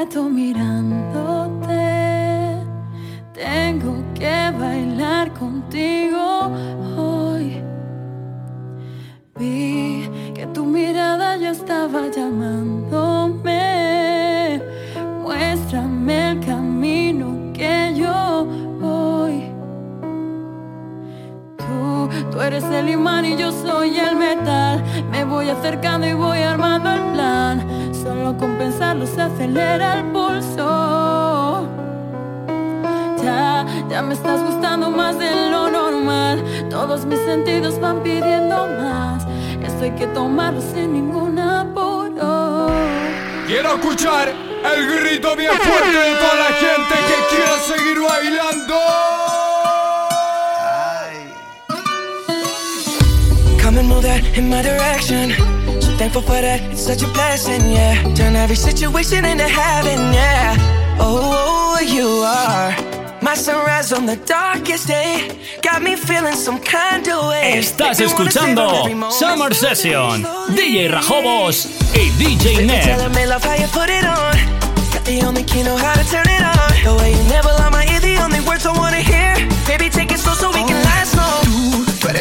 rato mirándote. Tengo que bailar contigo hoy. Vi que tu mirada ya estaba llamándome. Muéstrame el camino que yo voy. Tú, tú eres el imán y yo soy el metal. Me voy acercando y voy armando el plan. Solo con pensarlo se acelera el pulso. Ya, ya me estás gustando más de lo normal. Todos mis sentidos van pidiendo más. Esto hay que tomarlo sin ningún apuro. Quiero escuchar el grito bien fuerte de toda la gente que quiera seguir bailando. Come and move that in my direction. Thankful for that, it's such a blessing, yeah. Turn every situation into heaven, yeah. Oh, oh, oh, you are my sunrise on the darkest day. Got me feeling some kind of way. Estás Make me wanna savor escuchando. Summer Session, DJ Rajobos y DJ Ned. me love how you put it on. Got the only key know how to turn it on. The way you never lie my ear, the only words I wanna hear. Baby, take it slow so we can oh.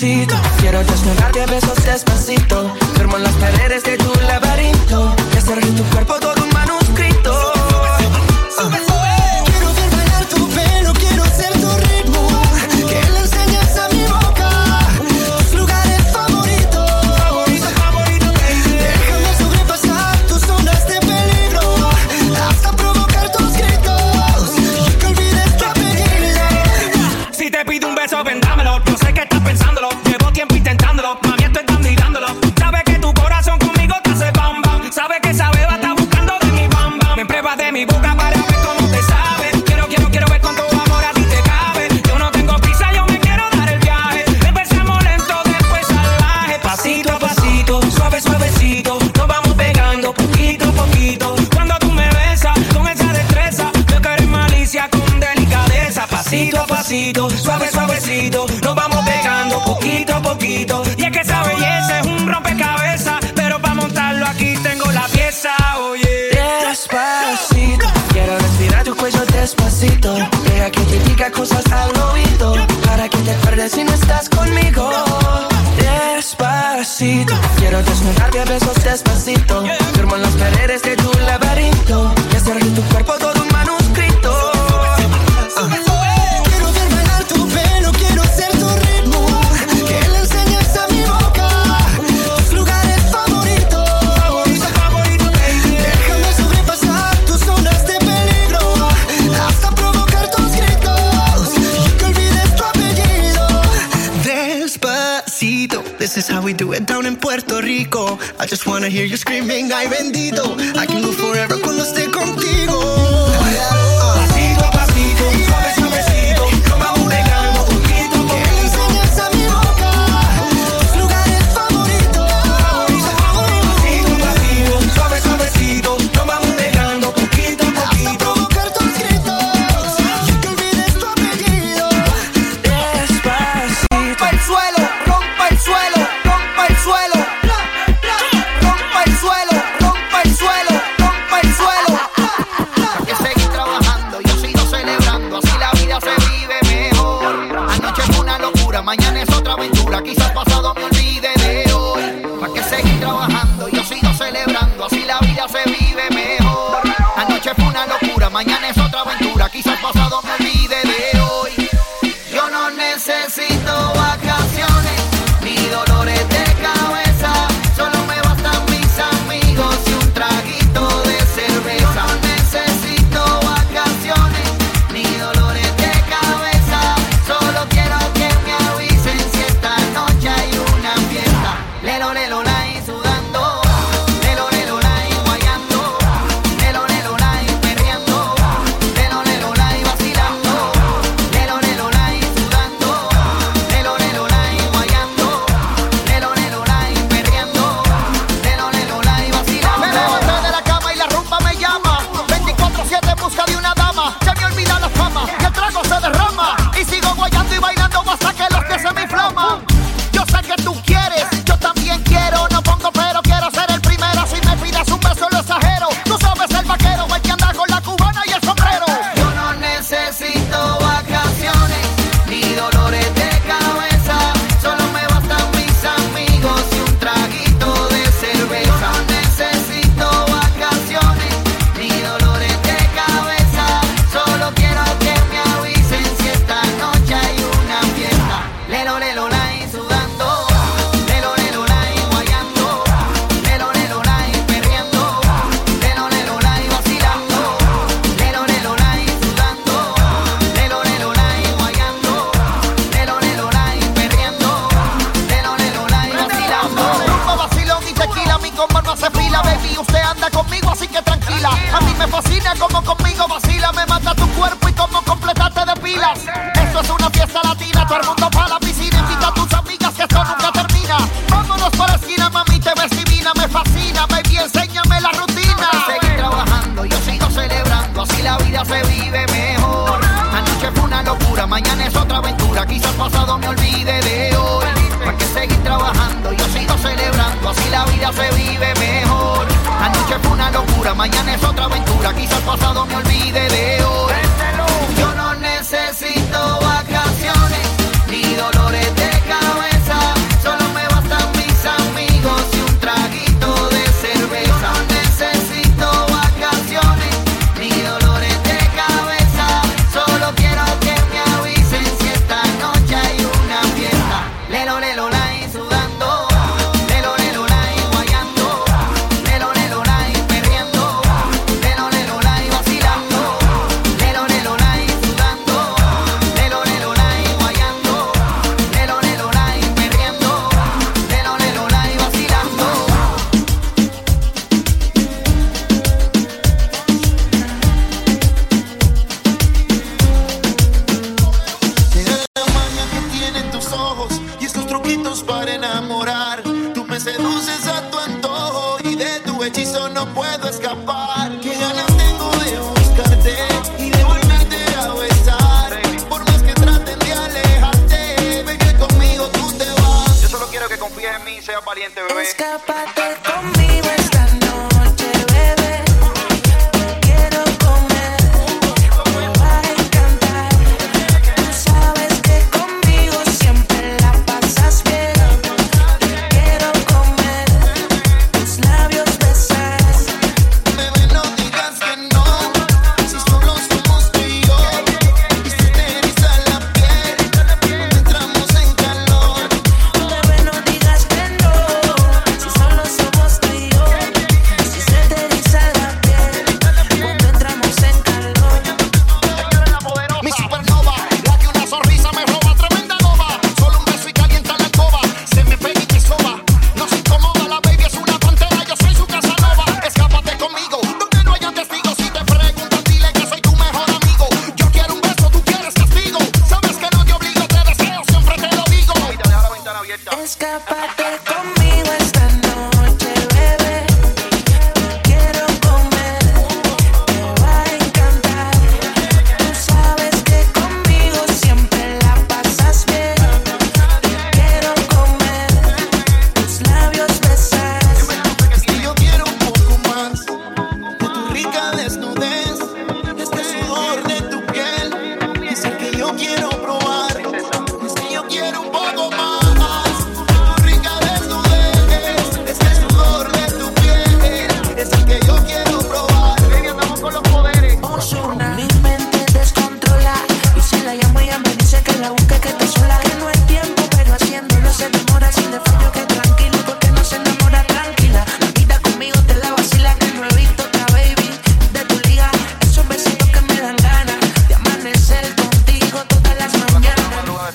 Quiero desnudarte a besos despacito. Firmo en las paredes de tu laberinto. Y hacer tu cuerpo todo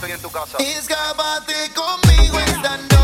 estoy en tu casa. Escápate conmigo esta noche,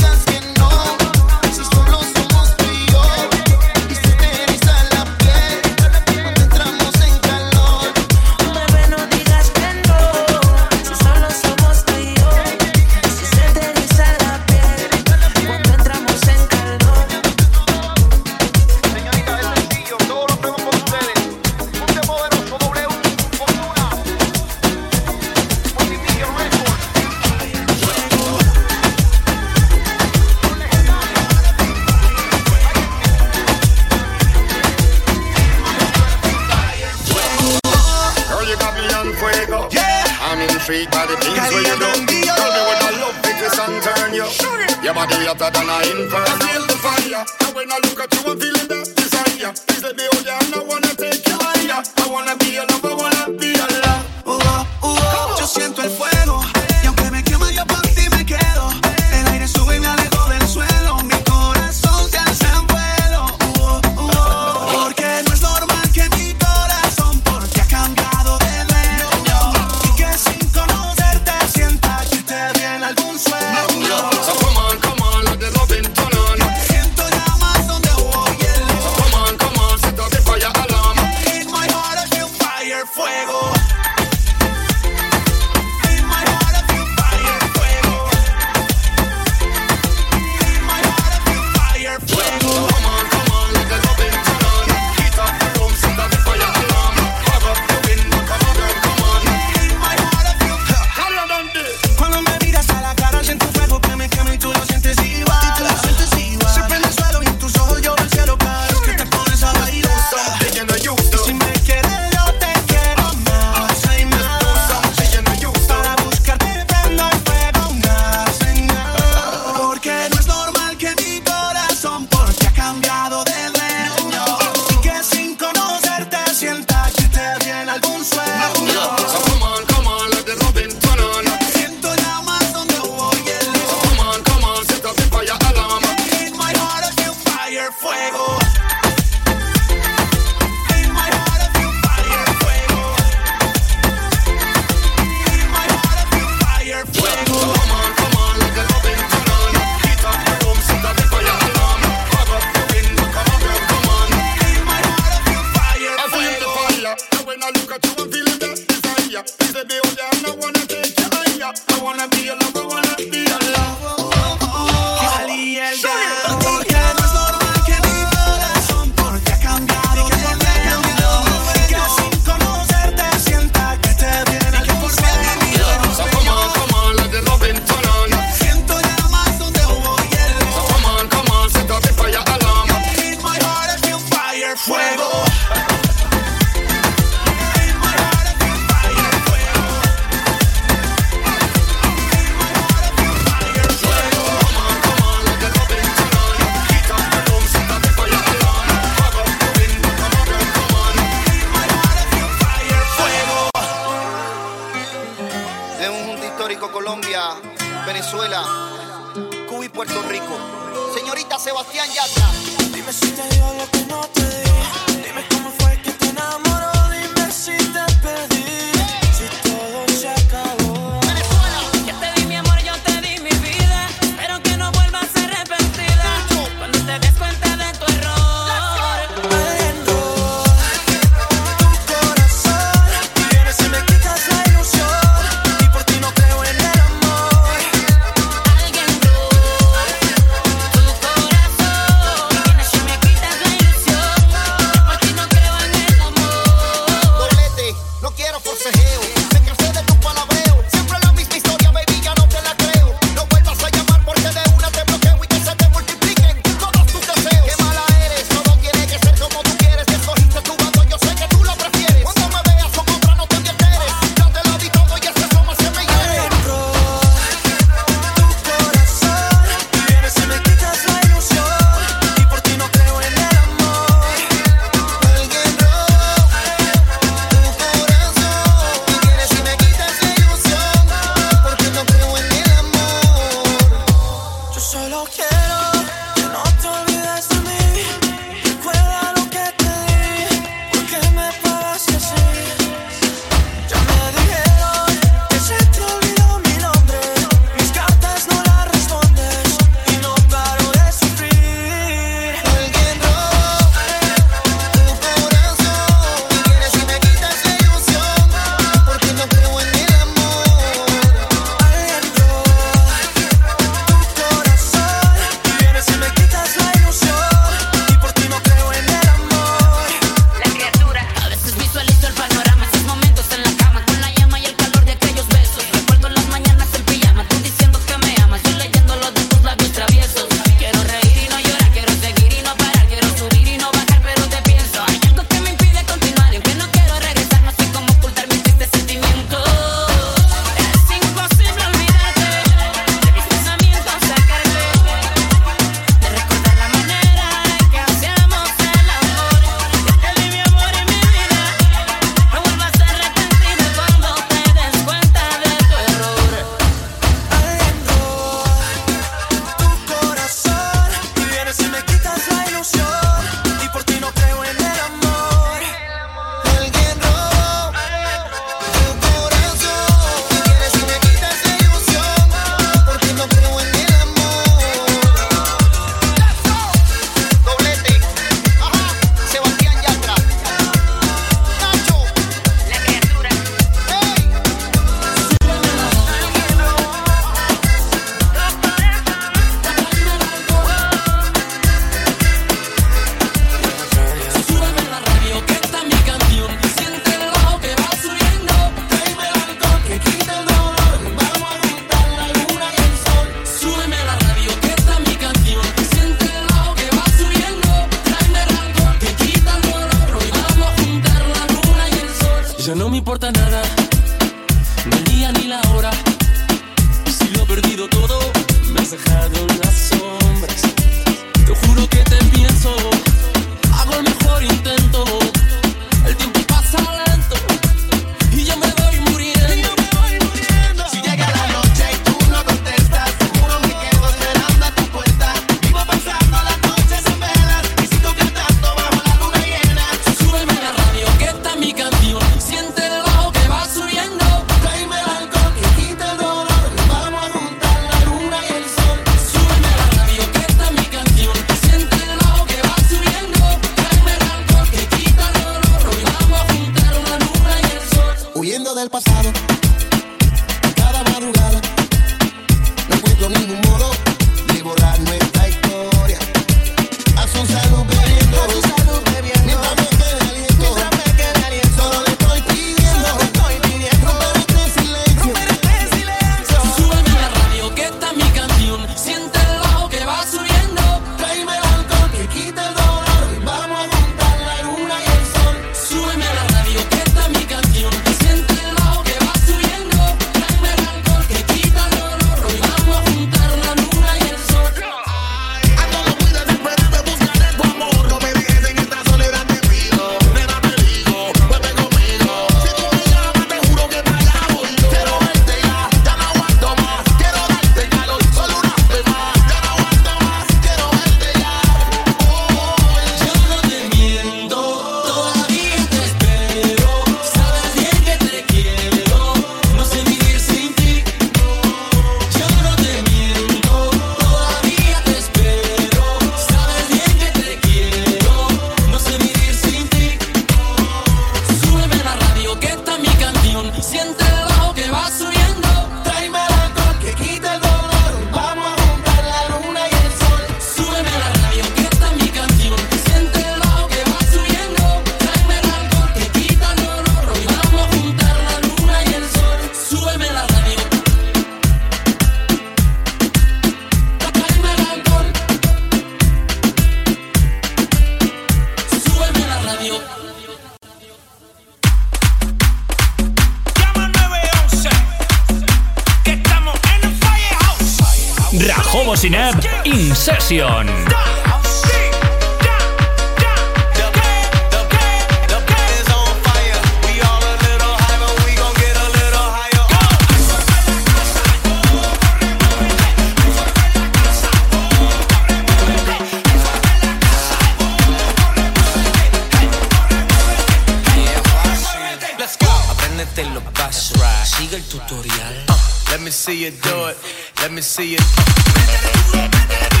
see you do it. Let me see you.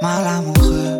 mal amoureux.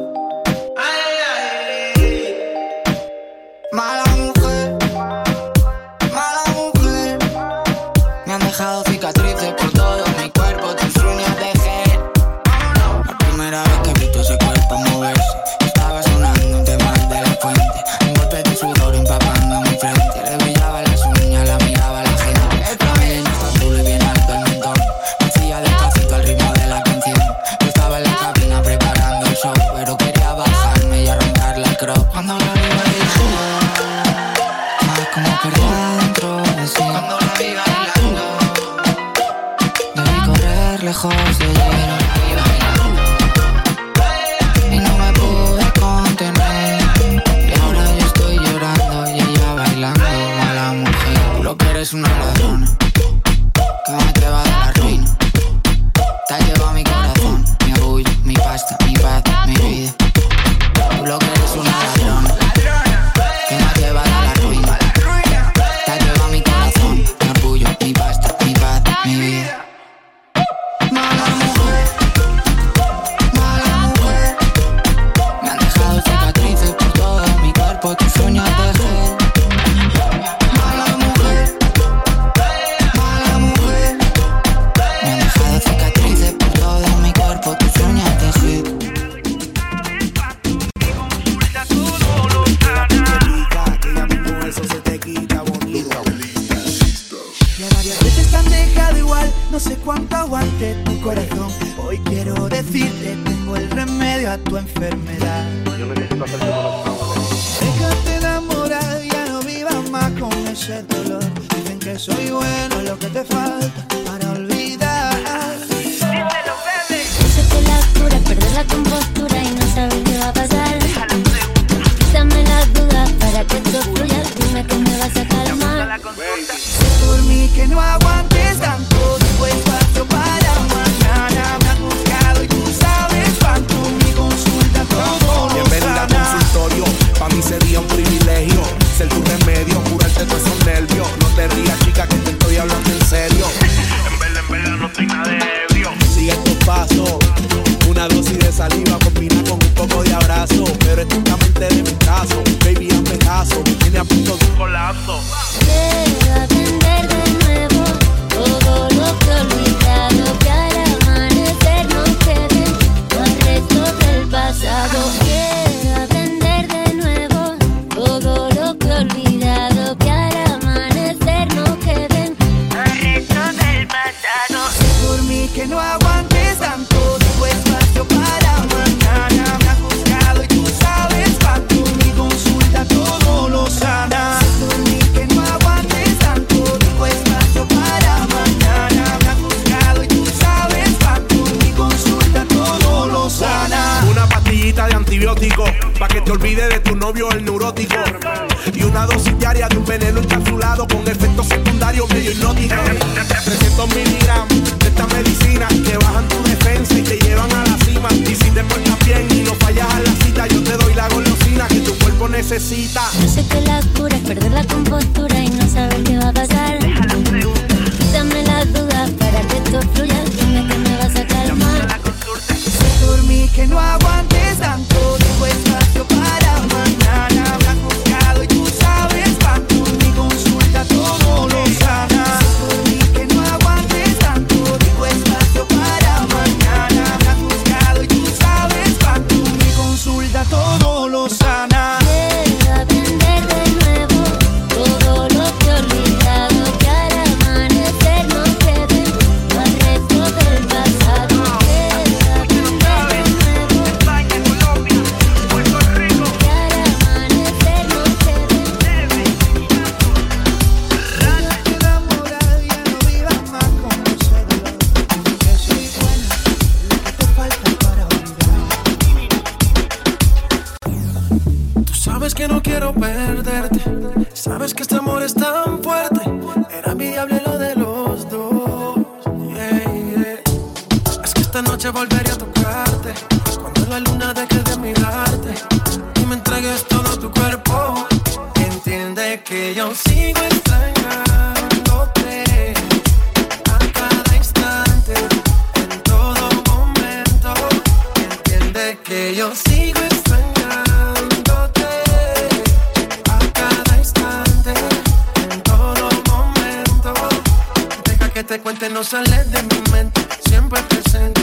Te cuente, no sale de mi mente, siempre presente.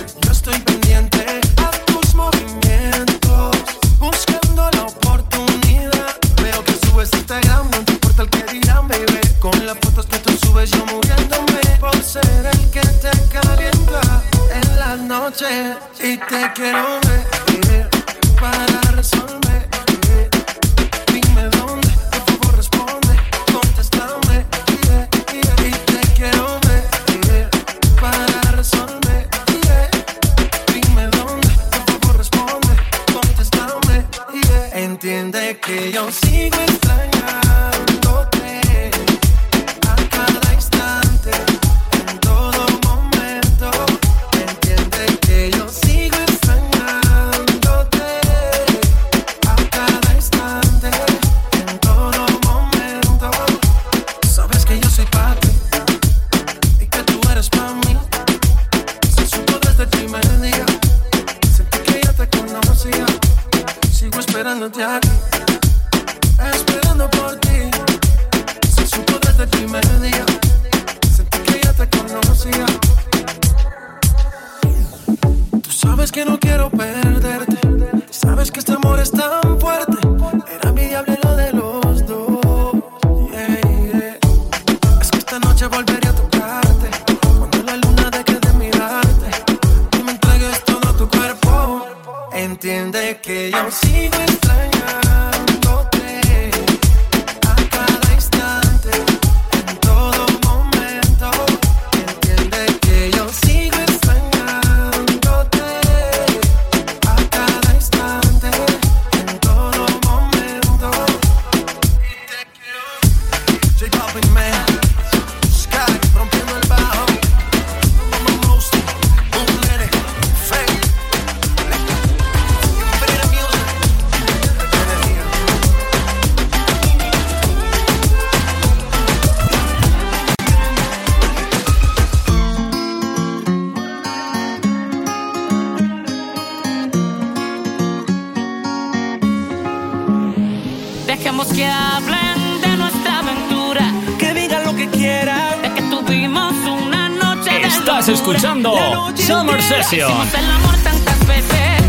Dejemos que hablen de nuestra aventura. Que digan lo que quieran. De que tuvimos una noche de Estás escuchando Summer Session. El amor tantas veces.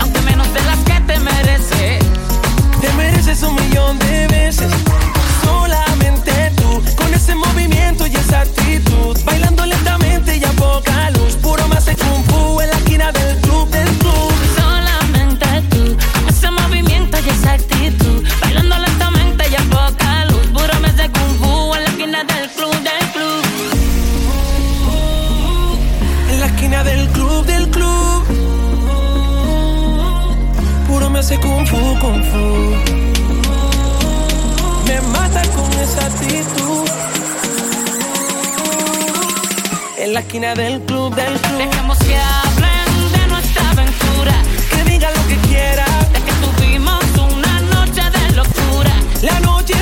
Aunque menos de las que te mereces. Te mereces un millón de veces. Solamente tú. Con ese movimiento y esa actitud. Bailando lentamente y a poca luz. Puro más de kung fu en la esquina del calle esa actitud. Bailando lentamente y a poca luz. Puro mes de kung fu en la esquina del club, del club. En la esquina del club, del club. Puro mes de kung fu, kung fu. Me mata con esa actitud. En la esquina del club, del club. Dejemos que hablen de nuestra aventura. Que digan lo que quieran la noche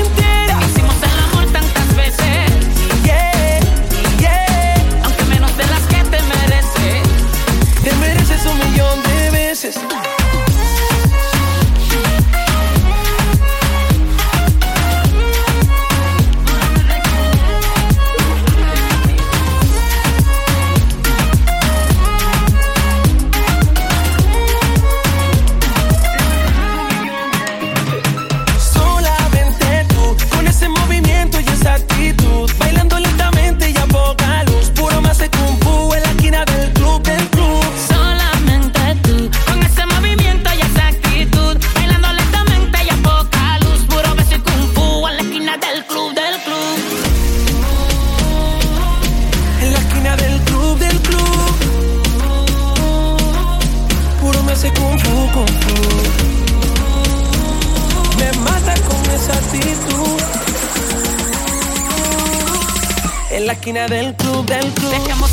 del club, del club.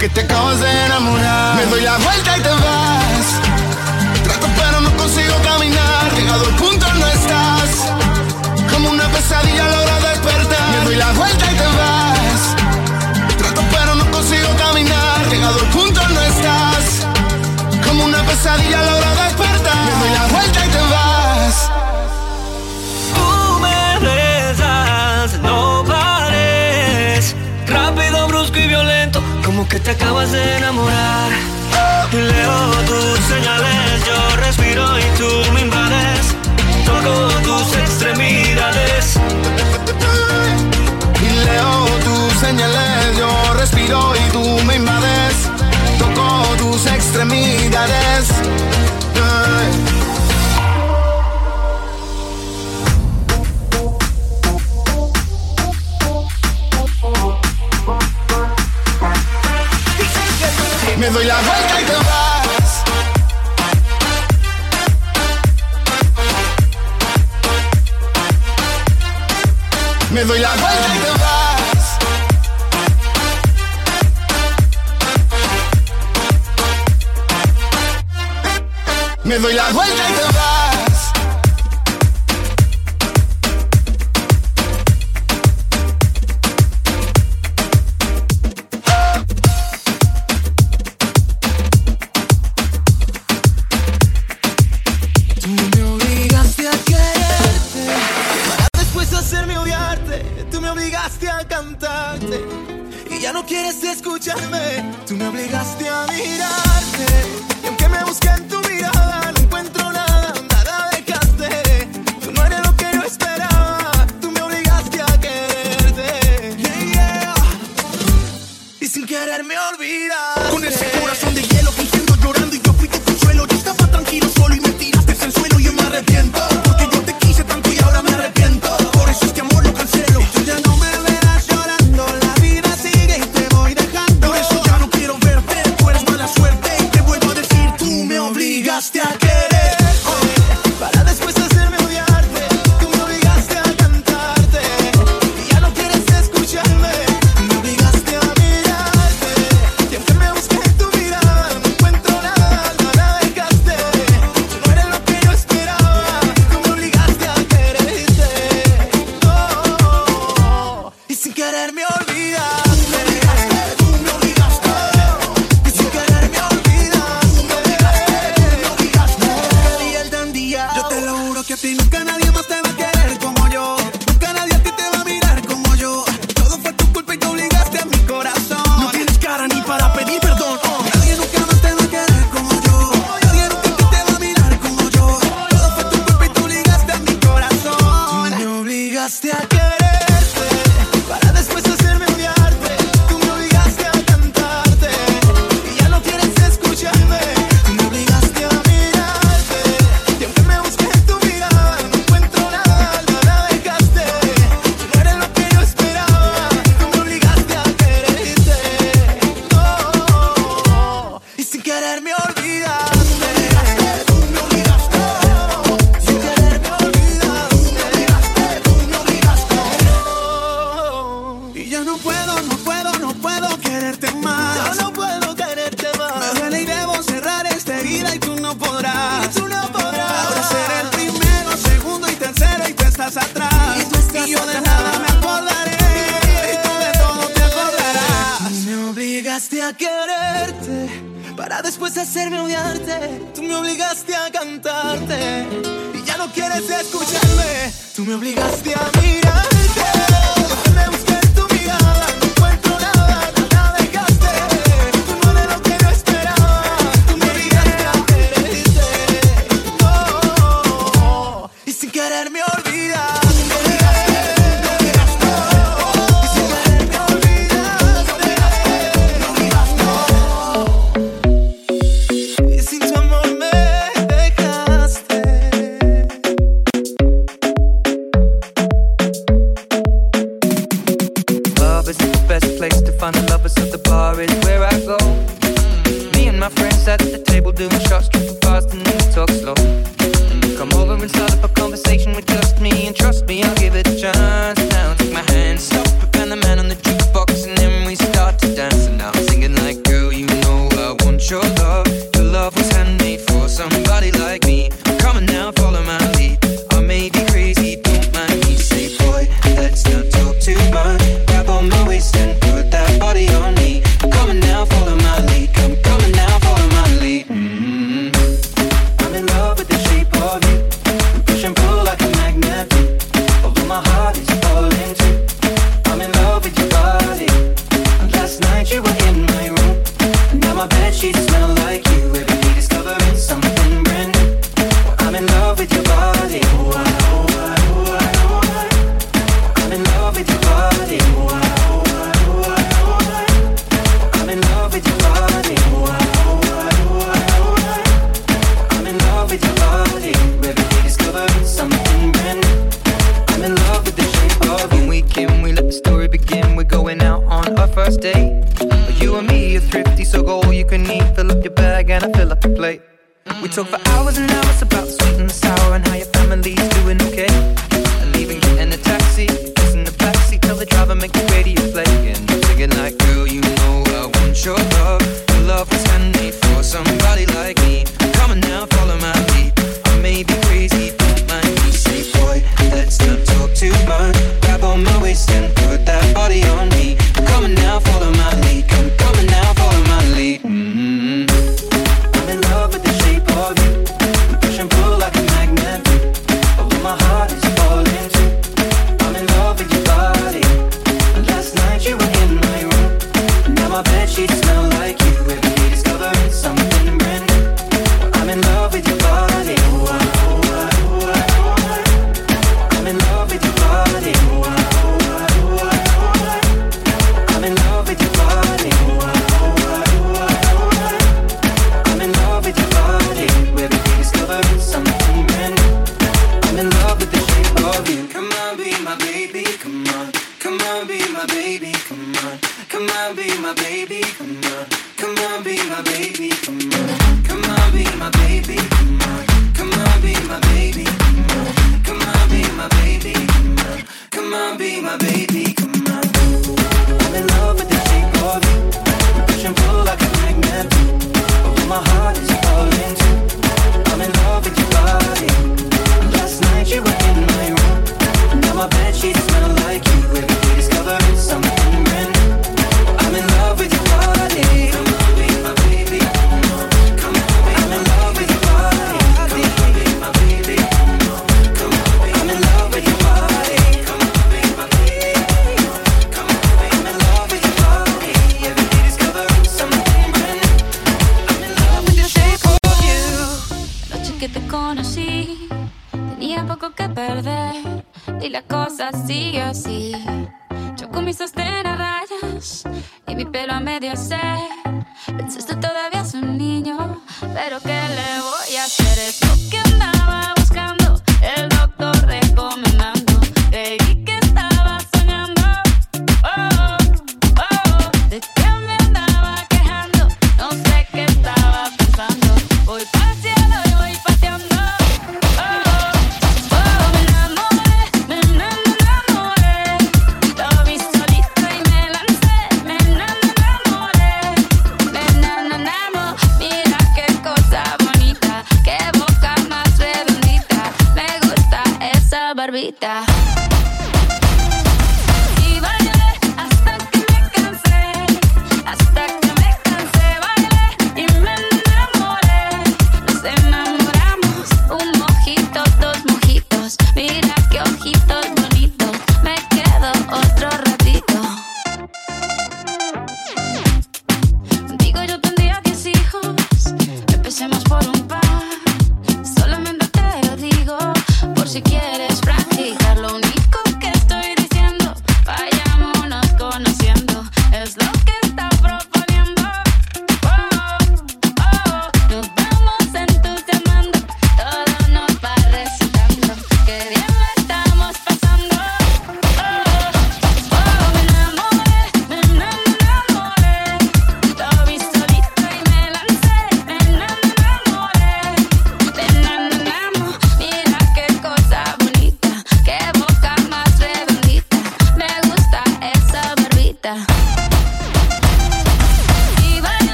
que te acabas de enamorar. Me doy la vuelta y te vas. Trato pero no consigo caminar. Llegado el punto no estás. Como una pesadilla a la hora de despertar. Me doy la vuelta y te vas. que te acabas de enamorar. y Leo tus señales, yo respiro y tú me invades. Toco tus extremidades. Y leo tus señales, yo respiro y tú me invades. Toco tus extremidades. me doy la vuelta y te vas. Me doy la vuelta y te vas. Me doy la vuelta y te vas.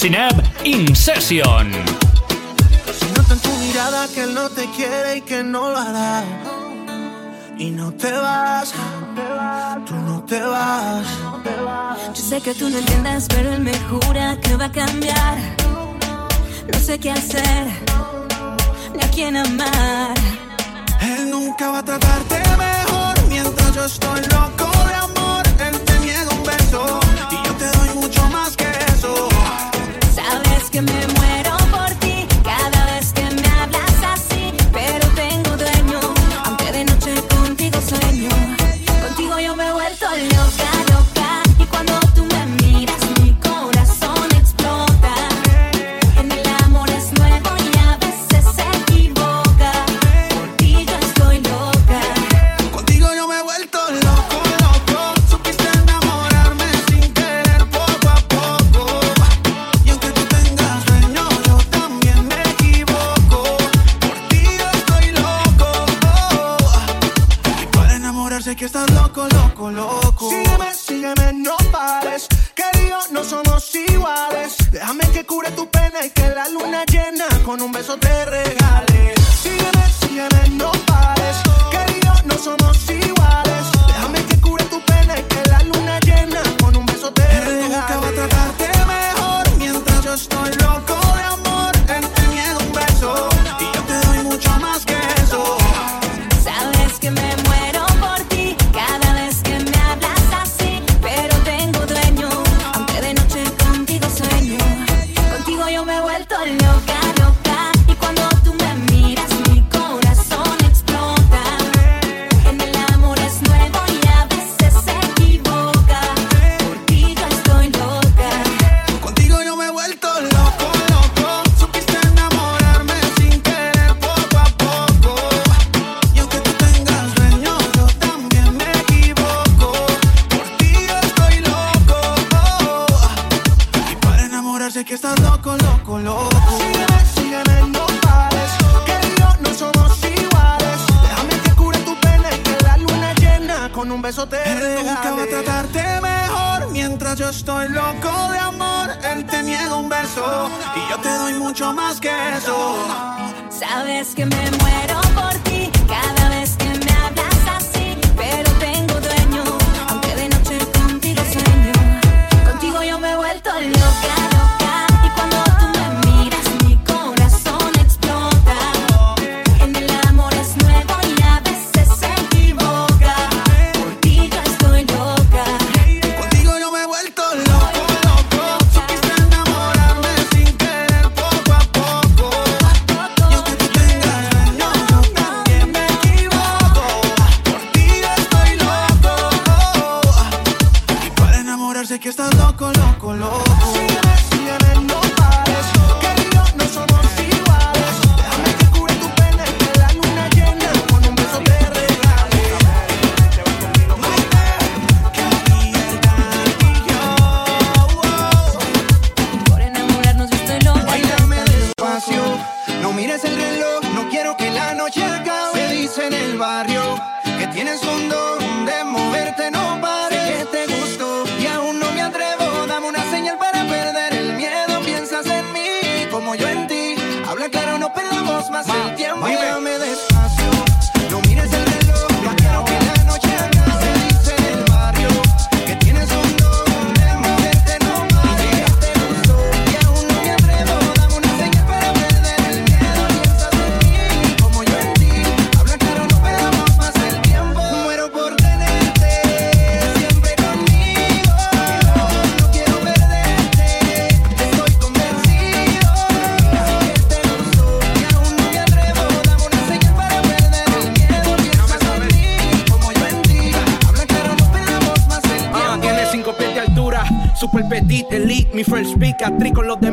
Sin App In Session. Si noto en tu mirada que él no te quiere y que no lo hará. Y no te vas, tú no te vas. Yo sé que tú no loco, loco. con los de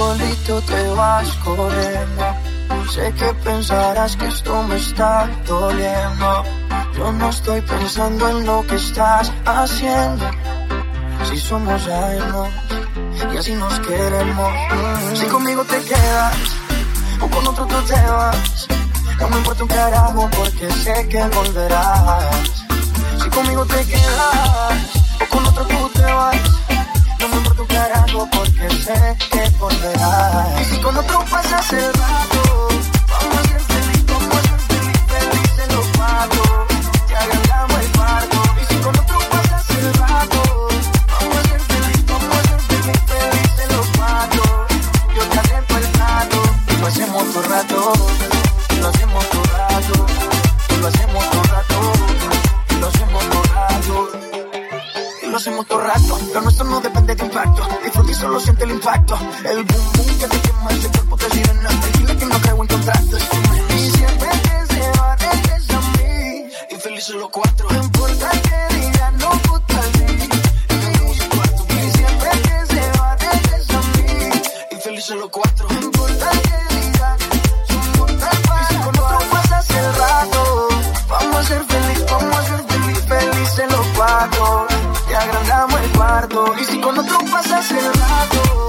solito te vas corriendo. Sé que pensarás que esto me está doliendo. Yo no estoy pensando en lo que estás haciendo. Si somos años, y así nos queremos. Si conmigo te quedas o con otro tú te vas, no me importa un carajo porque sé que volverás. Si conmigo te quedas o con otro tú te vas, carajo porque sé que volverás. Y si con otro pasas el rato, impacto. El boom boom que te quema ese cuerpo te sirena. Tranquila que no creo en contratos. Y siempre que se va, regresa a mí. Y felices los cuatro. No importa que digan, no puta Y siempre que se va, regresa a mí. Y felices los cuatro. No importa que digan, tal cual. Y si con otro pasas el rato, vamos a ser feliz, vamos a ser feliz, felices los cuatro. Te agrandamos el cuarto. Y si con otro pasas el rato,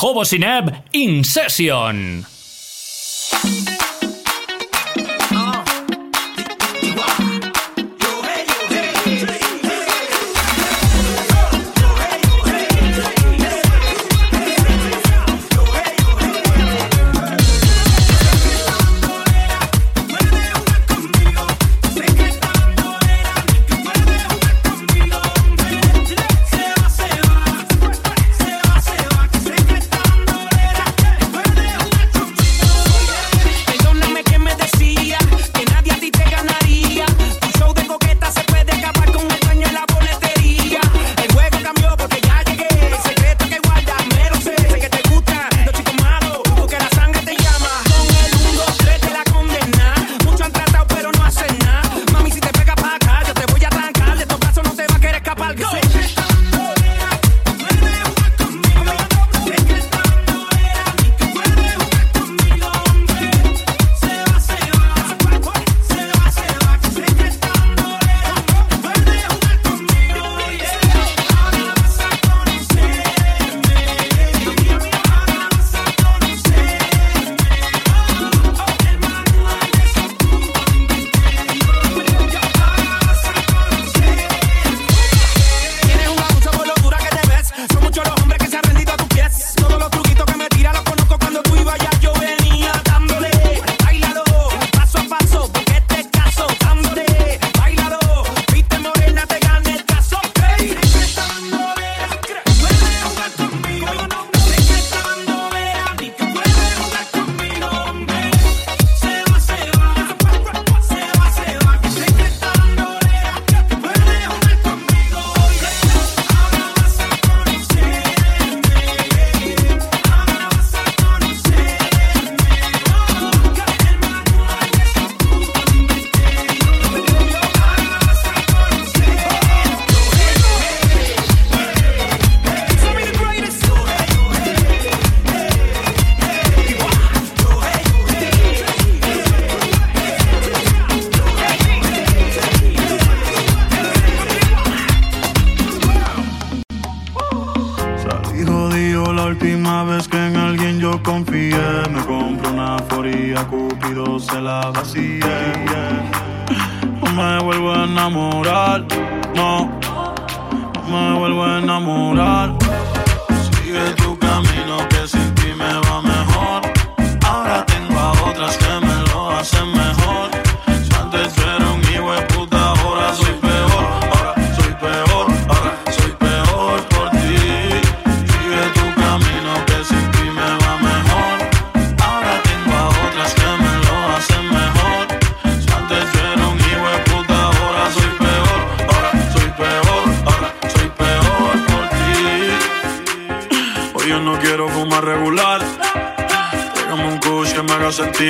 Rajobo Sineb In Session.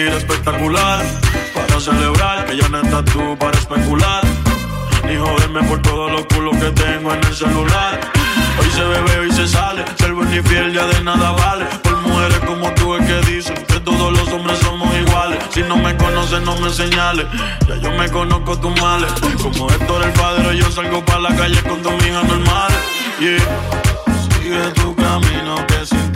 Espectacular. Para celebrar que ya no estás tú para especular. Ni joderme por todos los culos que tengo en el celular. Hoy se bebe, hoy se sale. Ser buen y fiel ya de nada vale. Por mujeres como tú es que dicen que todos los hombres somos iguales. Si no me conoces, no me señales. Ya yo me conozco tus males. Como Héctor el padre, yo salgo para la calle con tu hijas normales. Yeah. Sigue tu camino que sin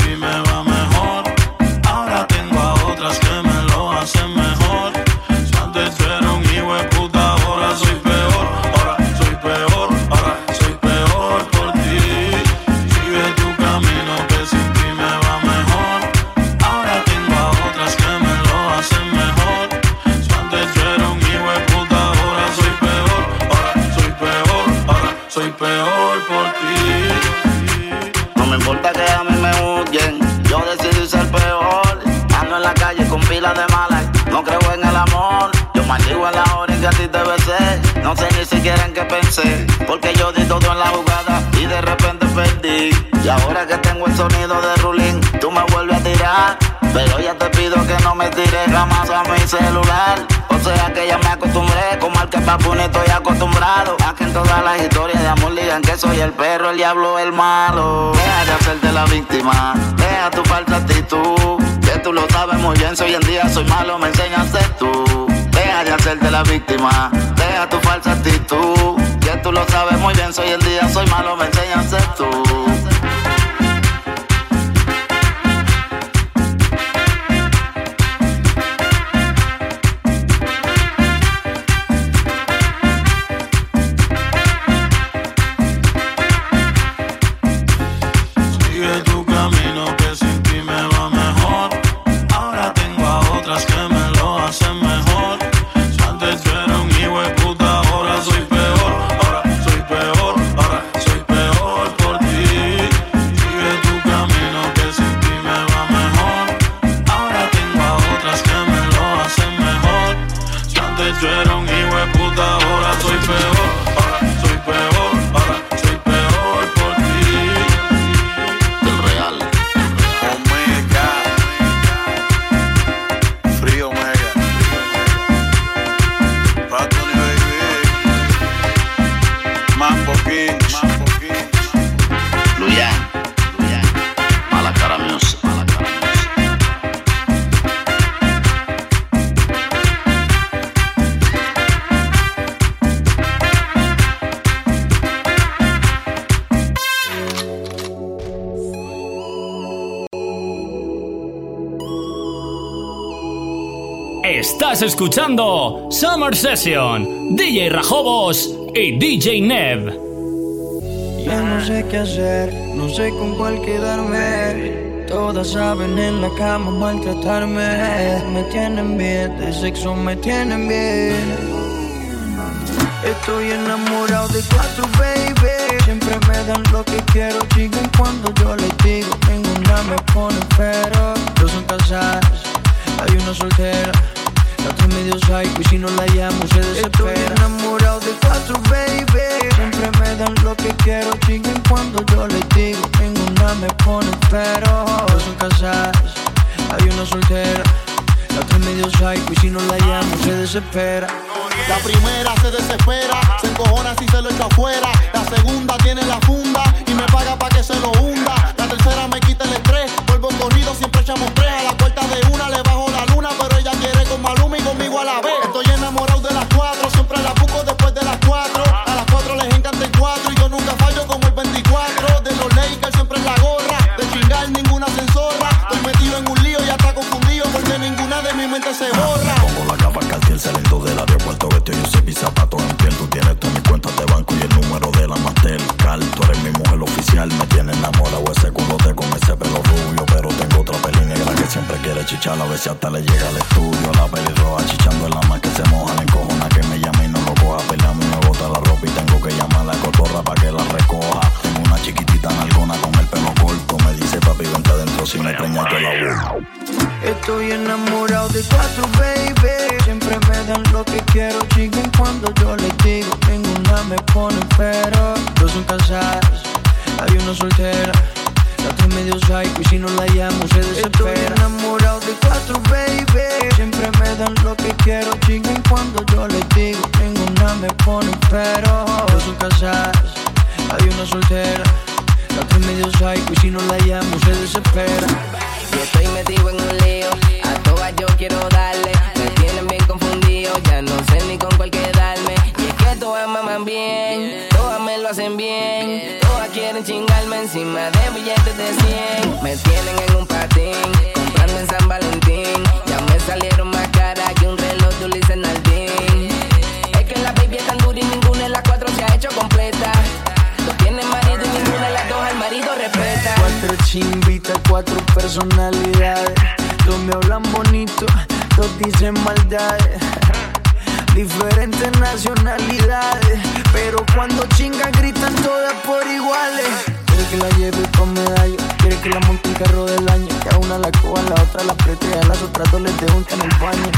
a ti te besé. No sé ni siquiera en qué pensé, porque yo di todo en la jugada y de repente perdí. Y ahora que tengo el sonido de Rulín, tú me vuelves a tirar. Pero ya te pido que no me tires jamás a mi celular. O sea que ya me acostumbré, como al que ni estoy acostumbrado. A que en todas las historias de amor digan que soy el perro, el diablo, el malo. Deja de hacerte la víctima, deja tu falsa actitud. Que tú lo sabes muy bien, si hoy en día soy malo, me enseñaste tú. Deja de hacerte la víctima, deja tu falsa actitud. Que tú lo sabes muy bien, si hoy en día soy malo, me enseñaste tú. Estás escuchando Summer Session, DJ Rajobos y DJ Nev. Ya no sé qué hacer, no sé con cuál quedarme. Todas saben en la cama maltratarme. Me tienen bien, de sexo me tienen bien. Estoy enamorado de cuatro, baby. Siempre me dan lo que quiero, chicken cuando yo les digo. Ninguna me pone pero. Dos son casadas, hay una soltera. La otra medio psycho y si no la llamo se desespera. Estoy enamorado de cuatro, baby. Siempre me dan lo que quiero, chicken cuando yo les digo. Ninguna me pone pero. Dos son casadas, hay una soltera. La otra es medio psycho y si no la llamo se desespera. La primera se desespera, se encojona si se lo echo afuera. La segunda tiene la funda y me paga pa' que se lo hunda. La tercera me quita el estrés, vuelvo corrido, siempre echamos tres. A la puerta de una siempre quiere chichar. A ver si hasta le llega al estudio. La pelirroja chichando en la que se moja. La encojona que me llame y no lo coja. Pelea a mí bota la ropa y tengo que llamar a la cotorra para que la recoja. Tengo una chiquitita nalgona con el pelo corto. Me dice papi, vente adentro si me preña yo la voy. Estoy enamorado de cuatro, baby. Siempre me dan lo que quiero, chiquen cuando yo les digo. Ninguna me pone pero. Dos son casadas, hay una soltera. Es medio psycho y si no la llamo se desespera. Estoy enamorado de cuatro, baby. Siempre me dan lo que quiero, chiquen cuando yo les digo. Ninguna me pone pero. Dos son casadas, hay una soltera. Es medio psycho y si no la llamo se desespera. Y estoy metido en un lío, a todas yo quiero darle. Me tienen bien confundido, ya no sé ni con cuál quedarme. Todas maman bien, todas me lo hacen bien. Todas quieren chingarme encima de billetes de 100. Me tienen en un patín, comprando en San Valentín. Ya me salieron más caras que un reloj de Ulises Nardín. Es que la baby es tan dura y ninguna de las cuatro se ha hecho completa. Dos tienen marido y ninguna de las dos al marido respeta. Cuatro chimbitas, cuatro personalidades. Dos me hablan bonito, dos dicen maldades. Diferentes nacionalidades, pero cuando chingan gritan todas por iguales. Quiere que la lleve con medallo, quiere que la monte carro del año. Que a una la coja, a la otra la apriete a las otras dos les en el baño.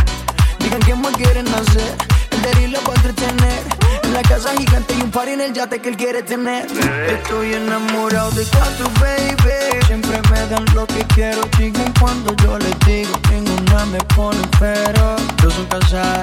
Digan qué más quieren hacer, el de lo va a entretener. En la casa gigante y un par en el yate que él quiere tener. Estoy enamorado de cuatro, baby. Siempre me dan lo que quiero, chiquen cuando yo les digo. Ninguna me pone pero. Dos son casadas,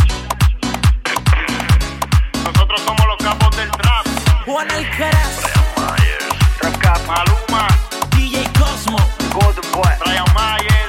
somos los capos del trap. Juan Alcaraz, Brian Myers, Trap Maluma, DJ Cosmo, Golden Boy, Brian Myers.